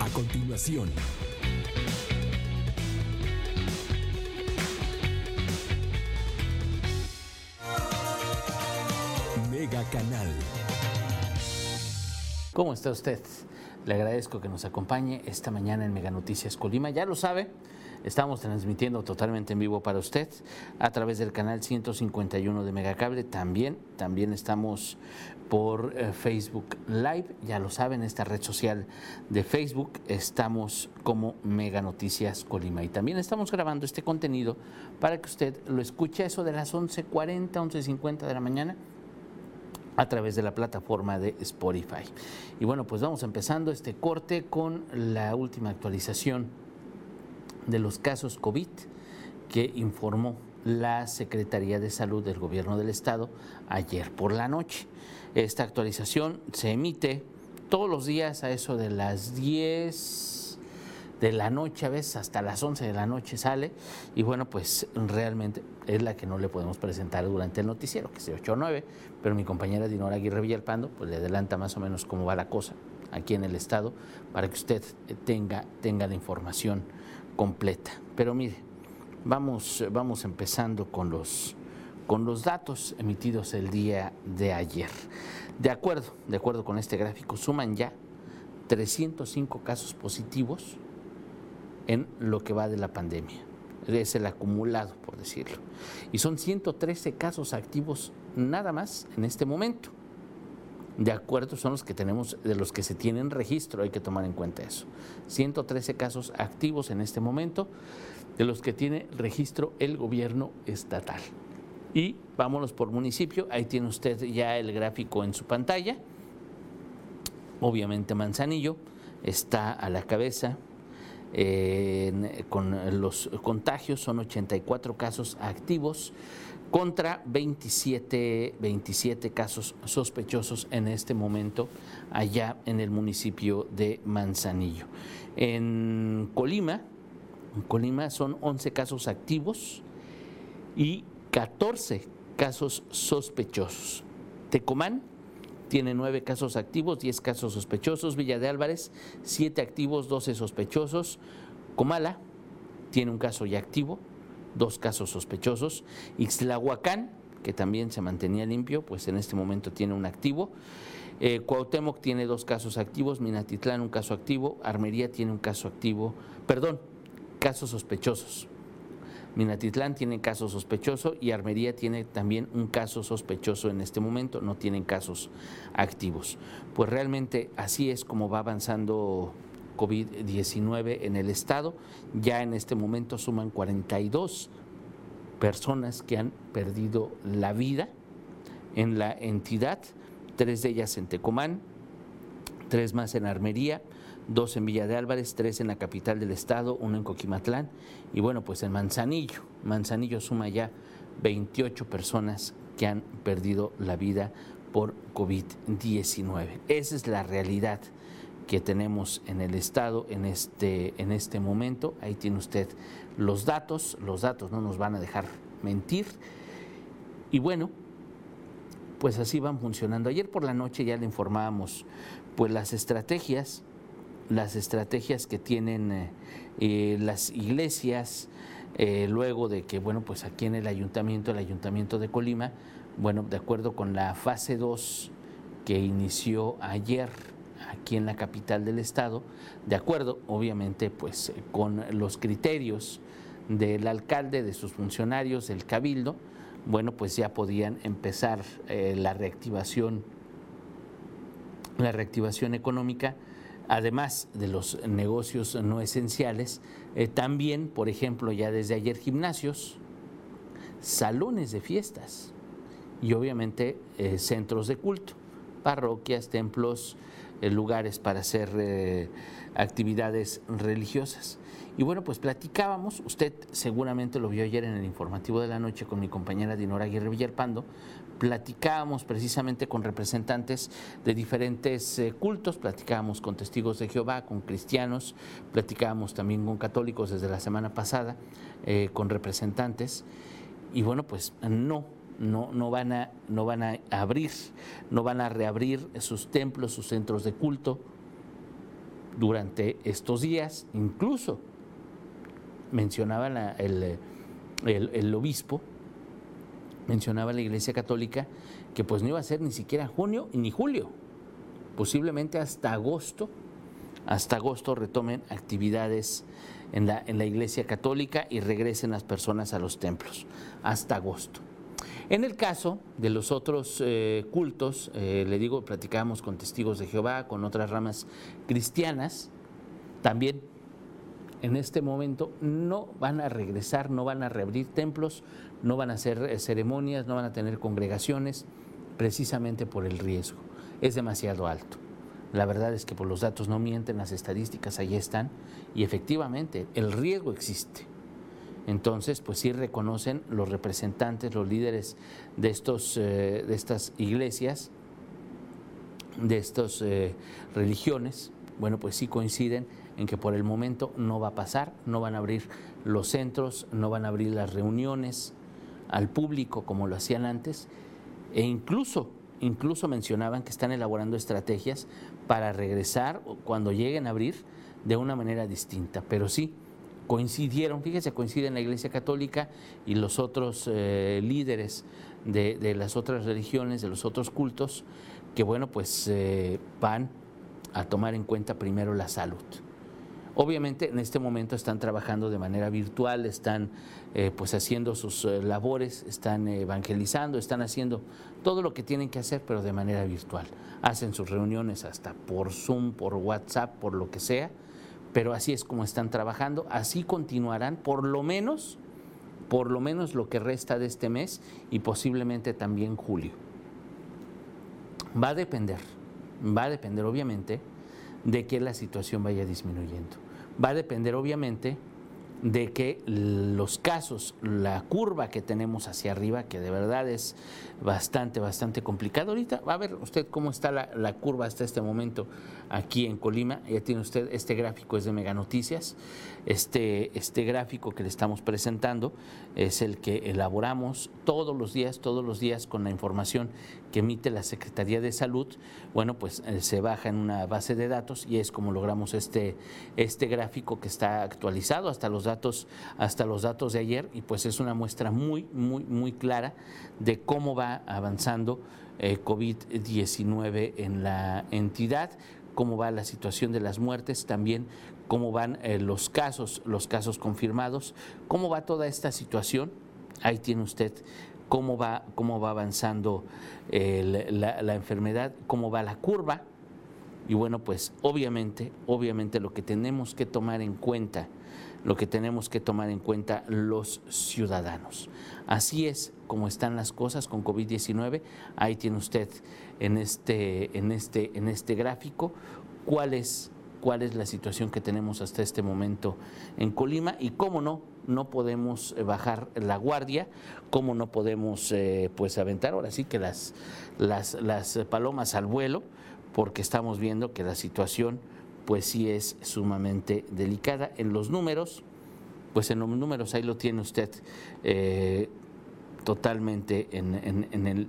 A continuación. Mega Canal. ¿Cómo está usted? Le agradezco que nos acompañe esta mañana en Mega Noticias Colima. Ya lo sabe, estamos transmitiendo totalmente en vivo para usted a través del canal 151 de Megacable. También, también estamos por eh, Facebook Live. Ya lo saben, esta red social de Facebook estamos como Mega Noticias Colima. Y también estamos grabando este contenido para que usted lo escuche eso de las 11.40, 11.50 de la mañana a través de la plataforma de Spotify. Y bueno, pues vamos empezando este corte con la última actualización de los casos COVID que informó la Secretaría de Salud del Gobierno del Estado ayer por la noche. Esta actualización se emite todos los días a eso de las 10 de la noche, a veces hasta las 11 de la noche sale, y bueno, pues realmente es la que no le podemos presentar durante el noticiero, que es de 8 o 9, pero mi compañera Dinora Aguirre Villalpando, pues le adelanta más o menos cómo va la cosa aquí en el estado, para que usted tenga, tenga la información completa. Pero mire, vamos, vamos empezando con los, con los datos emitidos el día de ayer. De acuerdo, de acuerdo con este gráfico, suman ya 305 casos positivos en lo que va de la pandemia. Es el acumulado, por decirlo. Y son 113 casos activos nada más en este momento. De acuerdo, son los que tenemos, de los que se tienen registro, hay que tomar en cuenta eso. 113 casos activos en este momento, de los que tiene registro el gobierno estatal. Y vámonos por municipio, ahí tiene usted ya el gráfico en su pantalla. Obviamente Manzanillo está a la cabeza, con los contagios, son 84 casos activos contra 27, 27 casos sospechosos en este momento allá en el municipio de Manzanillo. En Colima, en Colima son 11 casos activos y 14 casos sospechosos. Tecomán tiene nueve casos activos, 10 casos sospechosos. Villa de Álvarez, siete activos, 12 sospechosos. Comala tiene un caso ya activo, dos casos sospechosos. Ixtlahuacán, que también se mantenía limpio, pues en este momento tiene un activo. Eh, Cuauhtémoc tiene dos casos activos, Minatitlán un caso activo, Armería tiene un caso activo, perdón, casos sospechosos. Minatitlán tiene caso sospechoso y Armería tiene también un caso sospechoso en este momento, no tienen casos activos. Pues realmente así es como va avanzando COVID-19 en el estado. Ya en este momento suman 42 personas que han perdido la vida en la entidad, tres de ellas en Tecomán, tres más en Armería, dos en Villa de Álvarez, tres en la capital del estado, uno en Coquimatlán y bueno, pues en Manzanillo. Manzanillo suma ya 28 personas que han perdido la vida por COVID-19. Esa es la realidad que tenemos en el estado en este, en este momento. Ahí tiene usted los datos, los datos no nos van a dejar mentir. Y bueno, pues así van funcionando. Ayer por la noche ya le informábamos pues las estrategias las estrategias que tienen eh, eh, las iglesias, eh, luego de que, bueno, pues aquí en el ayuntamiento, el ayuntamiento de Colima, bueno, de acuerdo con la fase 2 que inició ayer aquí en la capital del estado, de acuerdo, obviamente, pues con los criterios del alcalde, de sus funcionarios, del cabildo, bueno, pues ya podían empezar la reactivación, la reactivación económica además de los negocios no esenciales, eh, también, por ejemplo, ya desde ayer gimnasios, salones de fiestas y obviamente eh, centros de culto, parroquias, templos, eh, lugares para hacer actividades religiosas. Y bueno, pues platicábamos, usted seguramente lo vio ayer en el informativo de la noche con mi compañera Dinora Aguirre Villalpando, platicábamos precisamente con representantes de diferentes eh, cultos, platicábamos con testigos de Jehová, con cristianos, platicábamos también con católicos desde la semana pasada, eh, con representantes, y bueno, pues no, no, van a, abrir, no van a reabrir sus templos, sus centros de culto, durante estos días, incluso mencionaba el, obispo, mencionaba la Iglesia Católica, que pues no iba a ser ni siquiera junio ni julio, posiblemente hasta agosto, hasta agosto retomen actividades en la Iglesia Católica y regresen las personas a los templos, hasta agosto. En el caso de los otros eh, cultos, eh, le digo, platicamos con testigos de Jehová, con otras ramas cristianas, también en este momento no van a regresar, no van a reabrir templos, no van a hacer eh, ceremonias, no van a tener congregaciones, precisamente por el riesgo. Es demasiado alto. La verdad es que por los datos no mienten, las estadísticas ahí están y efectivamente el riesgo existe. Entonces, pues sí reconocen los representantes, los líderes de, estos, eh, de estas iglesias, de estas eh, religiones, bueno, pues sí coinciden en que por el momento no va a pasar, no van a abrir los centros, no van a abrir las reuniones al público como lo hacían antes, e incluso, incluso mencionaban que están elaborando estrategias para regresar cuando lleguen a abrir de una manera distinta, pero sí, coincidieron, fíjese, coinciden la Iglesia Católica y los otros eh, líderes de, las otras religiones, de los otros cultos, que bueno, pues eh, van a tomar en cuenta primero la salud. Obviamente en este momento están trabajando de manera virtual, están eh, pues haciendo sus labores, están evangelizando, están haciendo todo lo que tienen que hacer, pero de manera virtual. Hacen sus reuniones hasta por Zoom, por WhatsApp, por lo que sea, pero así es como están trabajando, así continuarán por lo menos, por lo menos lo que resta de este mes y posiblemente también julio. Va a depender, va a depender obviamente de que la situación vaya disminuyendo. Va a depender obviamente de que los casos, la curva que tenemos hacia arriba, que de verdad es bastante, bastante complicado. Ahorita va a ver usted cómo está la, curva hasta este momento aquí en Colima. Ya tiene usted este gráfico, es de Mega Noticias. Este, este gráfico que le estamos presentando es el que elaboramos todos los días, todos los días con la información que emite la Secretaría de Salud. Bueno, pues eh, se baja en una base de datos y es como logramos este, este gráfico que está actualizado hasta los datos, hasta los datos de ayer y pues es una muestra muy, muy, muy clara de cómo va avanzando eh, COVID-19 en la entidad cómo va la situación de las muertes, también cómo van eh, los casos, los casos confirmados, cómo va toda esta situación. Ahí tiene usted cómo va, cómo va avanzando la, la enfermedad, cómo va la curva. Y bueno, pues obviamente, obviamente lo que tenemos que tomar en cuenta lo que tenemos que tomar en cuenta los ciudadanos. Así es como están las cosas con COVID-19. Ahí tiene usted en este, en este, en este gráfico cuál es, cuál es la situación que tenemos hasta este momento en Colima y cómo no, no podemos bajar la guardia, cómo no podemos eh, pues aventar ahora sí que las, las, las palomas al vuelo, porque estamos viendo que la situación pues sí es sumamente delicada. En los números, pues en los números ahí lo tiene usted eh, totalmente en,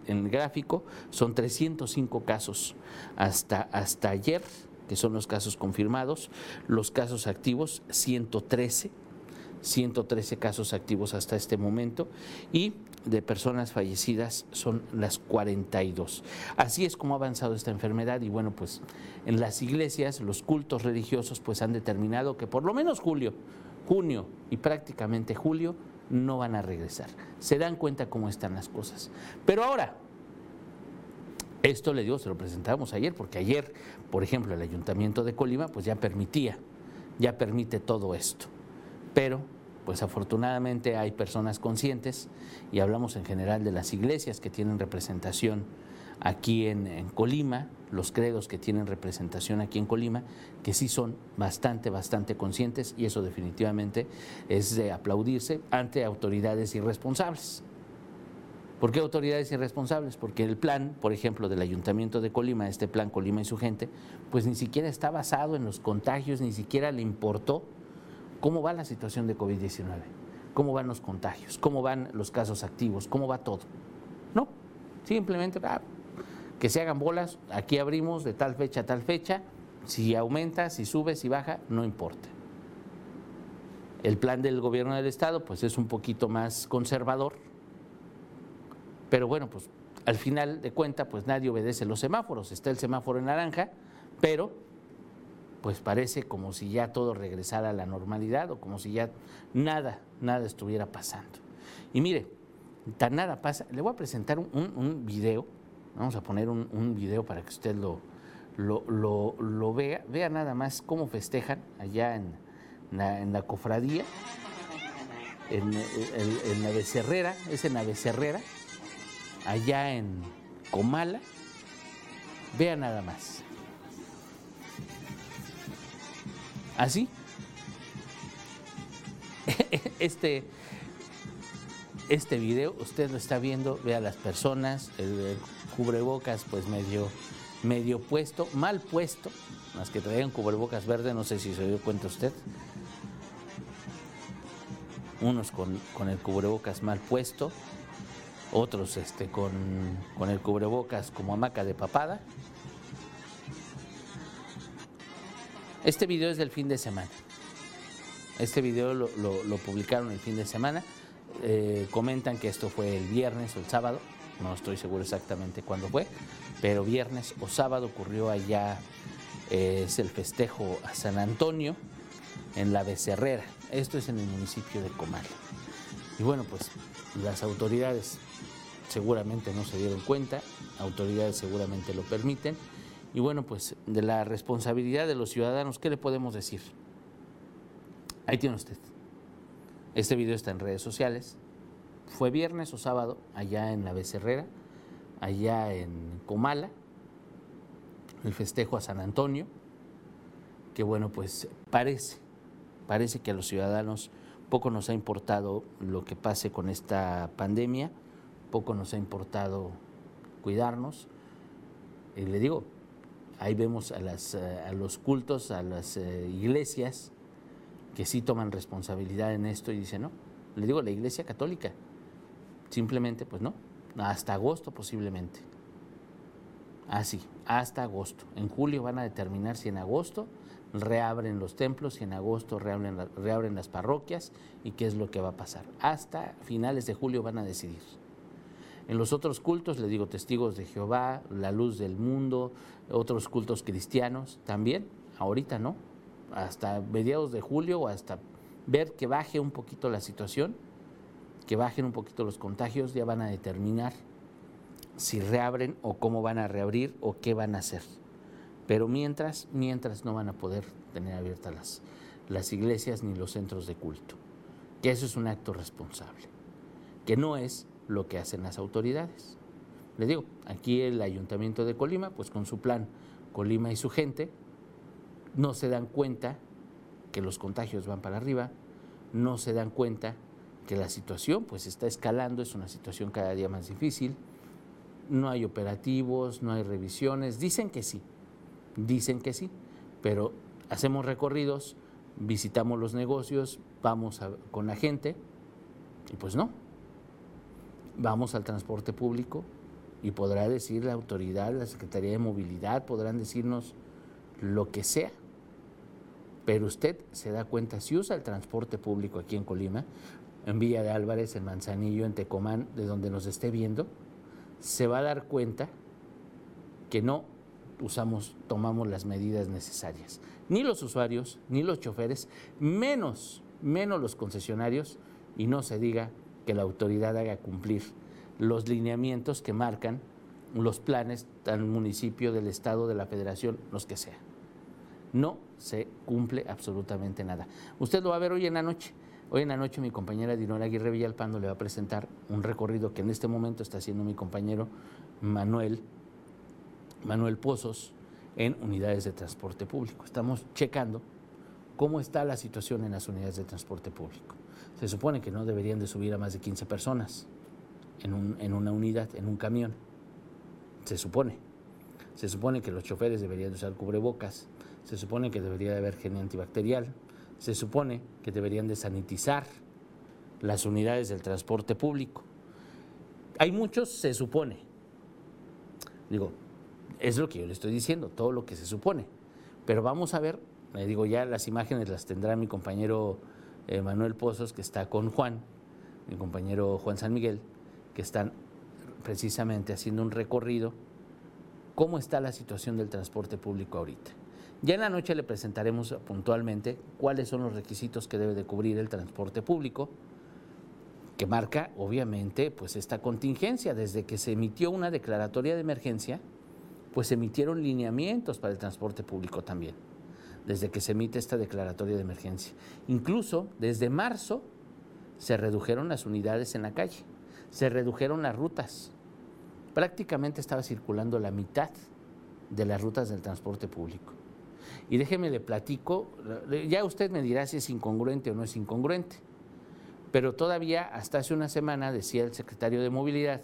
el, gráfico, son 305 casos hasta, hasta ayer, que son los casos confirmados, los casos activos 113 113 casos activos hasta este momento. Y de personas fallecidas son las 42. Así es como ha avanzado esta enfermedad y bueno, pues en las iglesias, los cultos religiosos pues han determinado que por lo menos julio, junio y prácticamente julio no van a regresar. Se dan cuenta cómo están las cosas. Pero ahora, esto le digo, se lo presentamos ayer, porque ayer, por ejemplo, el Ayuntamiento de Colima pues ya permitía, ya permite todo esto pero pues afortunadamente hay personas conscientes y hablamos en general de las iglesias que tienen representación aquí en, Colima, los credos que tienen representación aquí en Colima, que sí son bastante, bastante conscientes y eso definitivamente es de aplaudirse ante autoridades irresponsables. ¿Por qué autoridades irresponsables? Porque el plan, por ejemplo, del Ayuntamiento de Colima, este plan Colima y su gente, pues ni siquiera está basado en los contagios, ni siquiera le importó cómo va la situación de COVID-19, cómo van los contagios, cómo van los casos activos, cómo va todo. No, simplemente ah, que se hagan bolas, aquí abrimos de tal fecha a tal fecha Si aumenta, si sube, si baja, no importa. El plan del gobierno del estado pues es un poquito más conservador, pero bueno, pues al final de cuenta pues nadie obedece los semáforos, está el semáforo en naranja, pero pues parece como si ya todo regresara a la normalidad o como si ya nada, nada estuviera pasando. Y mire, tan nada pasa, le voy a presentar un, video, vamos a poner un, video para que usted lo, lo, vea, vea nada más cómo festejan allá en, la, cofradía, en, en, la becerrera, es en la becerrera, allá en Comala, vea nada más. Así. Este, este video, usted lo está viendo, vea las personas, el, cubrebocas pues medio, medio puesto, mal puesto, más que traían cubrebocas verde, no sé si se dio cuenta usted. Unos con, con el cubrebocas mal puesto, otros este, con, con el cubrebocas como hamaca de papada. Este video es del fin de semana. Este video lo, publicaron el fin de semana. Eh, comentan que esto fue el viernes o el sábado. No estoy seguro exactamente cuándo fue, pero viernes o sábado ocurrió allá. Eh, es el festejo a San Antonio en la Becerrera. Esto es en el municipio de Comal. Y bueno, pues las autoridades seguramente no se dieron cuenta, autoridades seguramente lo permiten y bueno, pues de la responsabilidad de los ciudadanos, ¿qué le podemos decir? Ahí tiene usted. Este video está en redes sociales. Fue viernes o sábado allá en la Becerrera, allá en Comala, el festejo a San Antonio, que bueno, pues parece, parece que a los ciudadanos poco nos ha importado lo que pase con esta pandemia, poco nos ha importado cuidarnos. Y le digo, Ahí vemos a, las, eh, los cultos, a las eh, iglesias que sí toman responsabilidad en esto y dicen, no, le digo la iglesia católica, simplemente pues no, hasta agosto posiblemente. Así, ah, hasta agosto. En julio van a determinar si en agosto reabren los templos, si en agosto reabren las parroquias y qué es lo que va a pasar. Hasta finales de julio van a decidir. En los otros cultos, le digo testigos de Jehová, la luz del mundo, otros cultos cristianos también, ahorita no, hasta mediados de julio o hasta ver que baje un poquito la situación, que bajen un poquito los contagios, ya van a determinar si reabren o cómo van a reabrir o qué van a hacer. Pero mientras, mientras no van a poder tener abiertas las, las iglesias ni los centros de culto. Que eso es un acto responsable, que no es lo que hacen las autoridades. Les digo, aquí el ayuntamiento de Colima, pues con su plan Colima y su gente, no se dan cuenta que los contagios van para arriba, no se dan cuenta que la situación pues está escalando, es una situación cada día más difícil, no hay operativos, no hay revisiones, dicen que sí, dicen que sí, pero hacemos recorridos, visitamos los negocios, vamos con la gente y pues no, vamos al transporte público y podrá decir la autoridad, la Secretaría de Movilidad, podrán decirnos lo que sea. Pero usted se da cuenta, si usa el transporte público aquí en Colima, en Villa de Álvarez, en Manzanillo, en Tecomán, de donde nos esté viendo, se va a dar cuenta que no usamos, tomamos las medidas necesarias. Ni los usuarios, ni los choferes, menos, menos los concesionarios, y no se diga que la autoridad haga cumplir los lineamientos que marcan los planes del municipio, del Estado, de la Federación, los que sea. No se cumple absolutamente nada. Usted lo va a ver hoy en la noche. Hoy en la noche mi compañera Dinora Aguirre Villalpando le va a presentar un recorrido que en este momento está haciendo mi compañero Manuel, Manuel Pozos en unidades de transporte público. Estamos checando cómo está la situación en las unidades de transporte público. Se supone que no deberían de subir a más de 15 personas en, una unidad, en un camión. Se supone. Se supone que los choferes deberían usar cubrebocas. Se supone que debería de haber gel antibacterial. Se supone que deberían de sanitizar las unidades del transporte público. Hay muchos, se supone. Digo, es lo que yo le estoy diciendo, todo lo que se supone. Pero vamos a ver, le digo ya las imágenes las tendrá mi compañero Manuel Pozos, que está con Juan, mi compañero Juan San Miguel, que están precisamente haciendo un recorrido, cómo está la situación del transporte público ahorita. Ya en la noche le presentaremos puntualmente cuáles son los requisitos que debe de cubrir el transporte público, que marca obviamente pues esta contingencia. Desde que se emitió una declaratoria de emergencia, pues se emitieron lineamientos para el transporte público también, desde que se emite esta declaratoria de emergencia. Incluso desde marzo se redujeron las unidades en la calle, se redujeron las rutas. Prácticamente estaba circulando la mitad de las rutas del transporte público. Y déjeme le platico, ya usted me dirá si es incongruente o no es incongruente, pero todavía hasta hace una semana decía el secretario de Movilidad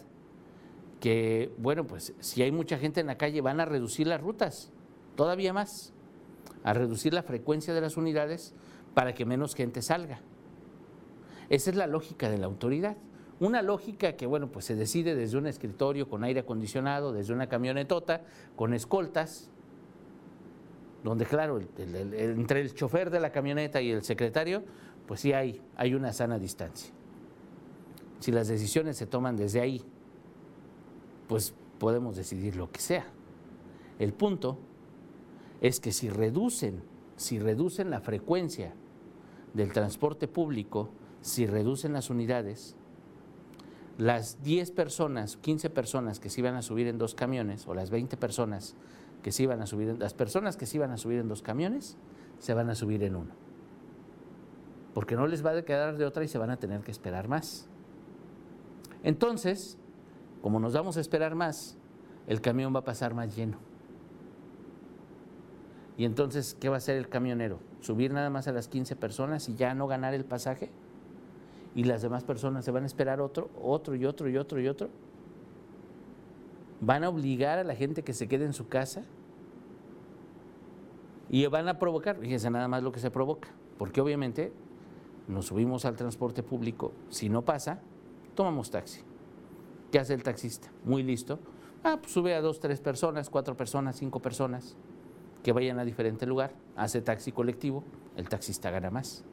que, bueno, pues si hay mucha gente en la calle van a reducir las rutas, todavía más, a reducir la frecuencia de las unidades para que menos gente salga. Esa es la lógica de la autoridad. Una lógica que, bueno, pues se decide desde un escritorio con aire acondicionado, desde una camionetota, con escoltas, donde claro, entre el chofer de la camioneta y el secretario, pues sí hay, hay una sana distancia. Si las decisiones se toman desde ahí, pues podemos decidir lo que sea. El punto es que si reducen, si reducen la frecuencia del transporte público, si reducen las unidades, las 10 personas, 15 personas que se iban a subir en dos camiones, o las 20 personas que se iban a subir, las personas que se iban a subir en dos camiones, se van a subir en uno. Porque no les va a quedar de otra y se van a tener que esperar más. Entonces, como nos vamos a esperar más, el camión va a pasar más lleno. Y entonces, ¿qué va a hacer el camionero? ¿Subir nada más a las 15 personas y ya no ganar el pasaje? ¿Y las demás personas se van a esperar otro, otro y otro y otro y otro? van a obligar a la gente que se quede en su casa y van a provocar, fíjense nada más lo que se provoca, porque obviamente nos subimos al transporte público, si no pasa, tomamos taxi. ¿Qué hace el taxista? Muy listo. Ah, pues sube a dos, tres personas, cuatro personas, cinco personas que vayan a diferente lugar, hace taxi colectivo, el taxista gana más.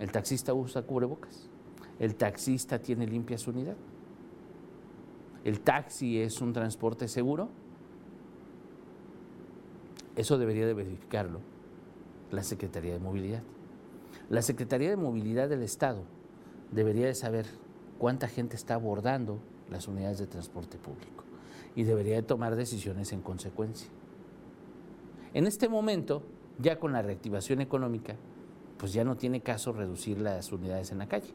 El taxista usa cubrebocas, el taxista tiene limpia su unidad el taxi es un transporte seguro, eso debería de verificarlo la Secretaría de Movilidad. La Secretaría de Movilidad del Estado debería de saber cuánta gente está abordando las unidades de transporte público y debería de tomar decisiones en consecuencia. En este momento, ya con la reactivación económica, pues ya no tiene caso reducir las unidades en la calle.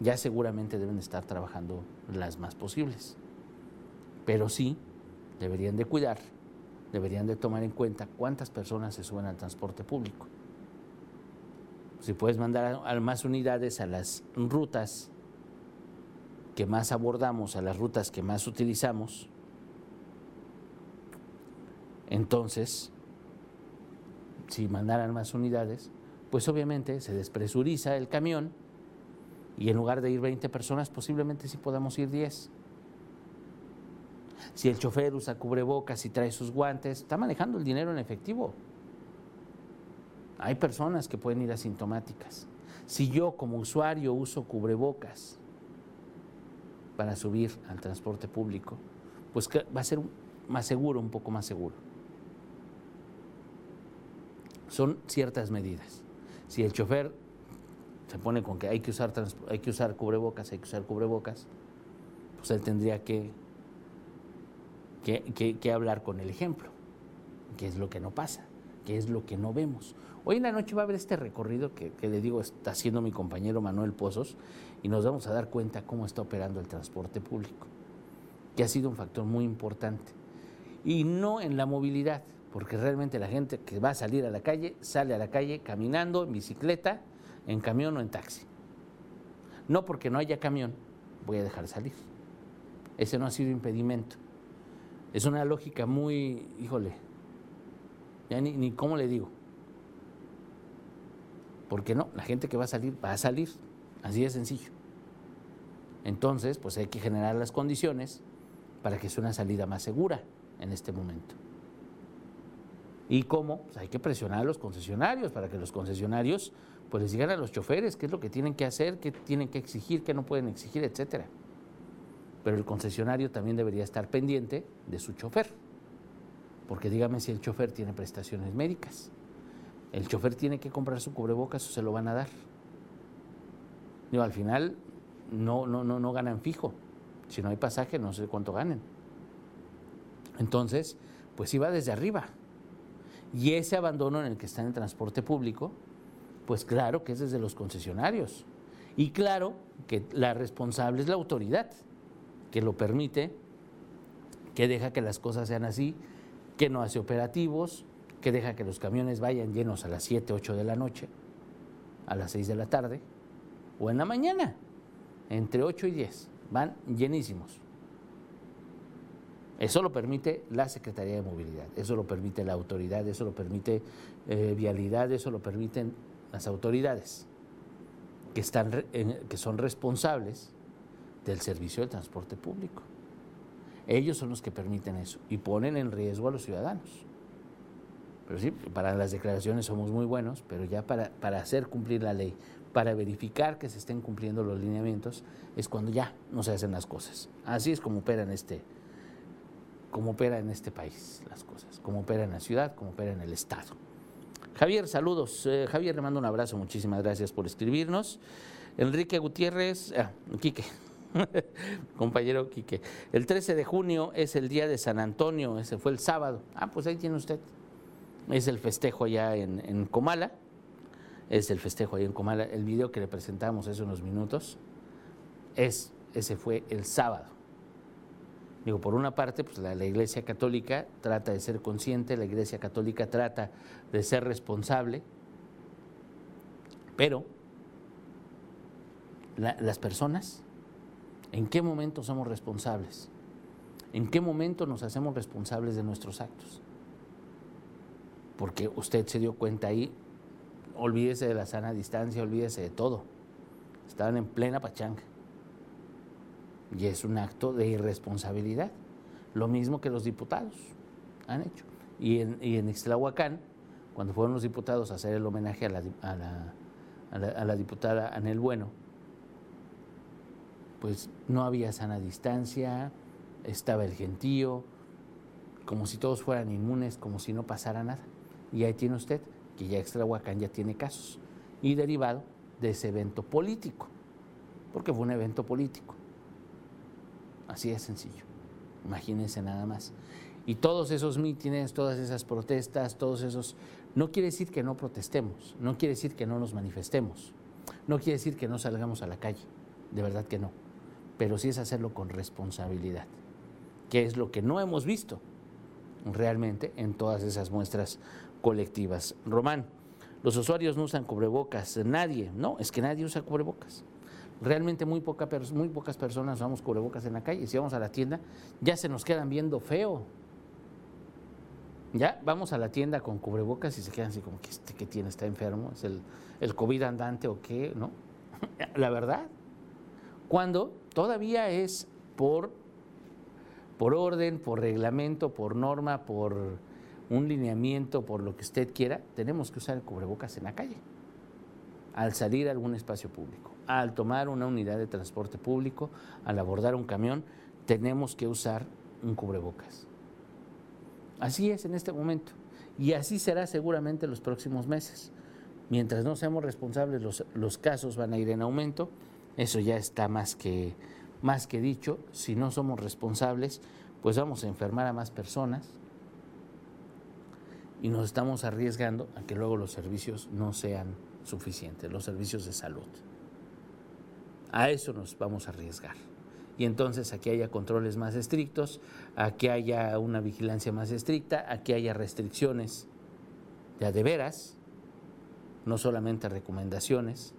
Ya seguramente deben estar trabajando las más posibles pero sí deberían de cuidar, deberían de tomar en cuenta cuántas personas se suben al transporte público. Si puedes mandar más unidades a las rutas que más abordamos, a las rutas que más utilizamos, entonces, si mandaran más unidades, pues obviamente se despresuriza el camión y en lugar de ir 20 personas, posiblemente sí podamos ir 10 si el chofer usa cubrebocas y trae sus guantes, está manejando el dinero en efectivo. Hay personas que pueden ir asintomáticas. Si yo como usuario uso cubrebocas para subir al transporte público, pues va a ser más seguro, un poco más seguro. Son ciertas medidas. Si el chofer se pone con que hay que usar, hay que usar cubrebocas, hay que usar cubrebocas, pues él tendría que que, hablar con el ejemplo, que es lo que no pasa, que es lo que no vemos. Hoy en la noche va a haber este recorrido que, que, le digo está haciendo mi compañero Manuel Pozos y nos vamos a dar cuenta cómo está operando el transporte público, que ha sido un factor muy importante. Y no en la movilidad, porque realmente la gente que va a salir a la calle sale a la calle caminando, en bicicleta, en camión o en taxi. No porque no haya camión, voy a dejar salir. Ese no ha sido impedimento. Es una lógica muy, híjole, ya ni, ni cómo le digo. Porque no, la gente que va a salir, va a salir. Así de sencillo. Entonces, pues hay que generar las condiciones para que sea una salida más segura en este momento. ¿Y cómo? Pues hay que presionar a los concesionarios para que los concesionarios pues les digan a los choferes qué es lo que tienen que hacer, qué tienen que exigir, qué no pueden exigir, etcétera. Pero el concesionario también debería estar pendiente de su chofer. Porque dígame si el chofer tiene prestaciones médicas. El chofer tiene que comprar su cubrebocas o se lo van a dar. Al final no, no, no, no ganan fijo. Si no hay pasaje, no sé cuánto ganen. Entonces, pues iba desde arriba. Y ese abandono en el que está en el transporte público, pues claro que es desde los concesionarios. Y claro que la responsable es la autoridad, que lo permite, que deja que las cosas sean así, que no hace operativos, que deja que los camiones vayan llenos a las 7, 8 de la noche, a las 6 de la tarde, o en la mañana, entre 8 y 10, van llenísimos. Eso lo permite la Secretaría de Movilidad, eso lo permite la autoridad, eso lo permite eh, Vialidad, eso lo permiten las autoridades que, están, que son responsables del servicio de transporte público. Ellos son los que permiten eso y ponen en riesgo a los ciudadanos. Pero sí, para las declaraciones somos muy buenos, pero ya para, para hacer cumplir la ley, para verificar que se estén cumpliendo los lineamientos, es cuando ya no se hacen las cosas. Así es como opera en este, como opera en este país las cosas, como opera en la ciudad, como opera en el Estado. Javier, saludos. Eh, Javier, le mando un abrazo, muchísimas gracias por escribirnos. Enrique Gutiérrez, ah, Quique, compañero Quique. El 13 de junio es el día de San Antonio, ese fue el sábado. Ah, pues ahí tiene usted. Es el festejo allá en, Comala. Es el festejo allá en Comala. El video que le presentamos hace unos minutos, es, ese fue el sábado. Digo, por una parte, pues la, Iglesia Católica trata de ser consciente, la Iglesia Católica trata de ser responsable, pero las personas, ¿en qué momento somos responsables? ¿En qué momento nos hacemos responsables de nuestros actos? Porque usted se dio cuenta ahí, olvídese de la sana distancia, olvídese de todo. Estaban en plena pachanga. Y es un acto de irresponsabilidad, lo mismo que los diputados han hecho. Y en, y en cuando fueron los diputados a hacer el homenaje a la, a la, a la, diputada Anel Bueno, pues no había sana distancia, estaba el gentío, como si todos fueran inmunes, como si no pasara nada. Y ahí tiene usted que ya Extrahuacán ya tiene casos. Y derivado de ese evento político, porque fue un evento político. Así de sencillo. Imagínense nada más. Y todos esos mítines, todas esas protestas, todos esos... No quiere decir que no protestemos, no quiere decir que no nos manifestemos, no quiere decir que no salgamos a la calle, de verdad que no, pero sí es hacerlo con responsabilidad, que es lo que no hemos visto realmente en todas esas muestras colectivas. Román, los usuarios no usan cubrebocas, nadie, no, es que nadie usa cubrebocas realmente muy, poca, muy pocas personas usamos cubrebocas en la calle. Si vamos a la tienda, ya se nos quedan viendo feo. Ya vamos a la tienda con cubrebocas y se quedan así como que este que tiene está enfermo, es el, el COVID andante o qué, ¿no? la verdad. Cuando todavía es por, por orden, por reglamento, por norma, por un lineamiento, por lo que usted quiera, tenemos que usar el cubrebocas en la calle al salir a algún espacio público al tomar una unidad de transporte público, al abordar un camión, tenemos que usar un cubrebocas. Así es en este momento y así será seguramente los próximos meses. Mientras no seamos responsables, los, casos van a ir en aumento, eso ya está más que, más que dicho. Si no somos responsables, pues vamos a enfermar a más personas y nos estamos arriesgando a que luego los servicios no sean suficientes, los servicios de salud. A eso nos vamos a arriesgar. Y entonces aquí haya controles más estrictos, aquí haya una vigilancia más estricta, aquí haya restricciones ya de veras, no solamente recomendaciones.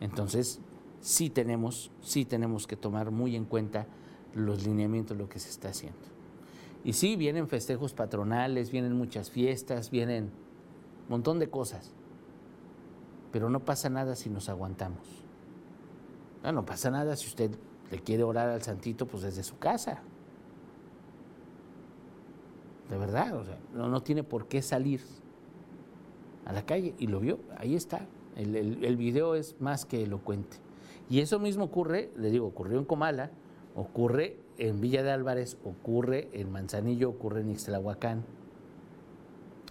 Entonces, sí tenemos, sí tenemos que tomar muy en cuenta los lineamientos de lo que se está haciendo. Y sí, vienen festejos patronales, vienen muchas fiestas, vienen un montón de cosas, pero no pasa nada si nos aguantamos. No, pasa nada si usted le quiere orar al santito, pues desde su casa. de verdad, o sea, no, no tiene por qué salir a la calle y lo vio, ahí está. El, el, video es más que elocuente. Y eso mismo ocurre, le digo, ocurrió en Comala, ocurre en Villa de Álvarez, ocurre en Manzanillo, ocurre en Ixtlahuacán,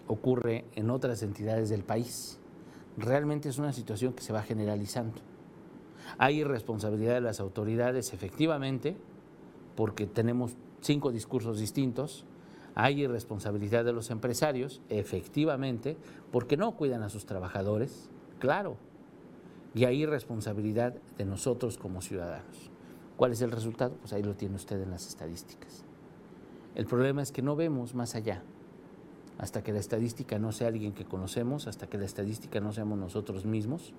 ocurre en otras entidades del país. Realmente es una situación que se va generalizando. Hay irresponsabilidad de las autoridades, efectivamente, porque tenemos cinco discursos distintos. Hay irresponsabilidad de los empresarios, efectivamente, porque no cuidan a sus trabajadores, claro. Y hay irresponsabilidad de nosotros como ciudadanos. ¿Cuál es el resultado? Pues ahí lo tiene usted en las estadísticas. El problema es que no vemos más allá. Hasta que la estadística no sea alguien que conocemos, hasta que la estadística no seamos nosotros mismos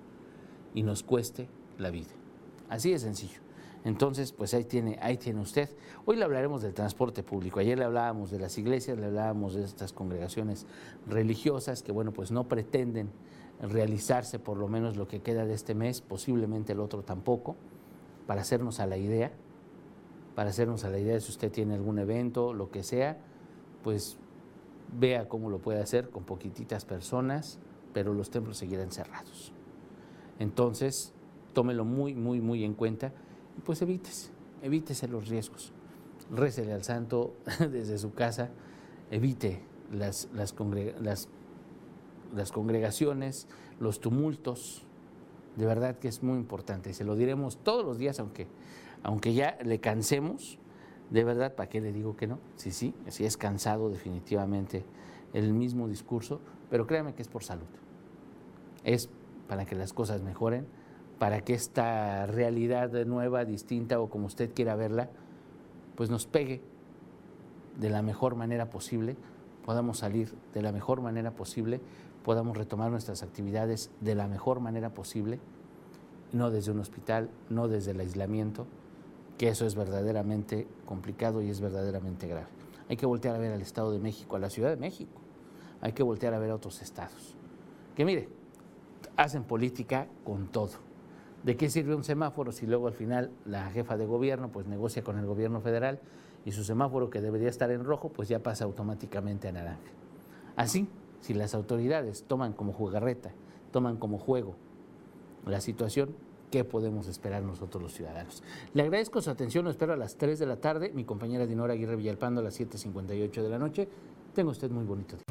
y nos cueste la vida. Así de sencillo. Entonces, pues ahí tiene, ahí tiene usted. Hoy le hablaremos del transporte público. Ayer le hablábamos de las iglesias, le hablábamos de estas congregaciones religiosas que, bueno, pues no pretenden realizarse por lo menos lo que queda de este mes, posiblemente el otro tampoco, para hacernos a la idea, para hacernos a la idea de si usted tiene algún evento, lo que sea, pues vea cómo lo puede hacer con poquititas personas, pero los templos seguirán cerrados. Entonces, tómelo muy, muy, muy en cuenta y pues evítese, evítese los riesgos. Récele al santo desde su casa, evite las, las, las, congregaciones, los tumultos. De verdad que es muy importante. Se lo diremos todos los días, aunque, aunque ya le cansemos. De verdad, ¿para qué le digo que no? Sí, sí, sí es cansado definitivamente el mismo discurso, pero créame que es por salud. Es para que las cosas mejoren para que esta realidad nueva, distinta o como usted quiera verla, pues nos pegue de la mejor manera posible, podamos salir de la mejor manera posible, podamos retomar nuestras actividades de la mejor manera posible, no desde un hospital, no desde el aislamiento, que eso es verdaderamente complicado y es verdaderamente grave. Hay que voltear a ver al Estado de México, a la Ciudad de México, hay que voltear a ver a otros estados, que mire, hacen política con todo ¿De qué sirve un semáforo si luego al final la jefa de gobierno pues negocia con el gobierno federal y su semáforo que debería estar en rojo pues ya pasa automáticamente a naranja? Así, si las autoridades toman como jugarreta, toman como juego la situación, ¿qué podemos esperar nosotros los ciudadanos? Le agradezco su atención, lo espero a las 3 de la tarde, mi compañera Dinora Aguirre Villalpando a las 7.58 de la noche. Tenga usted muy bonito día.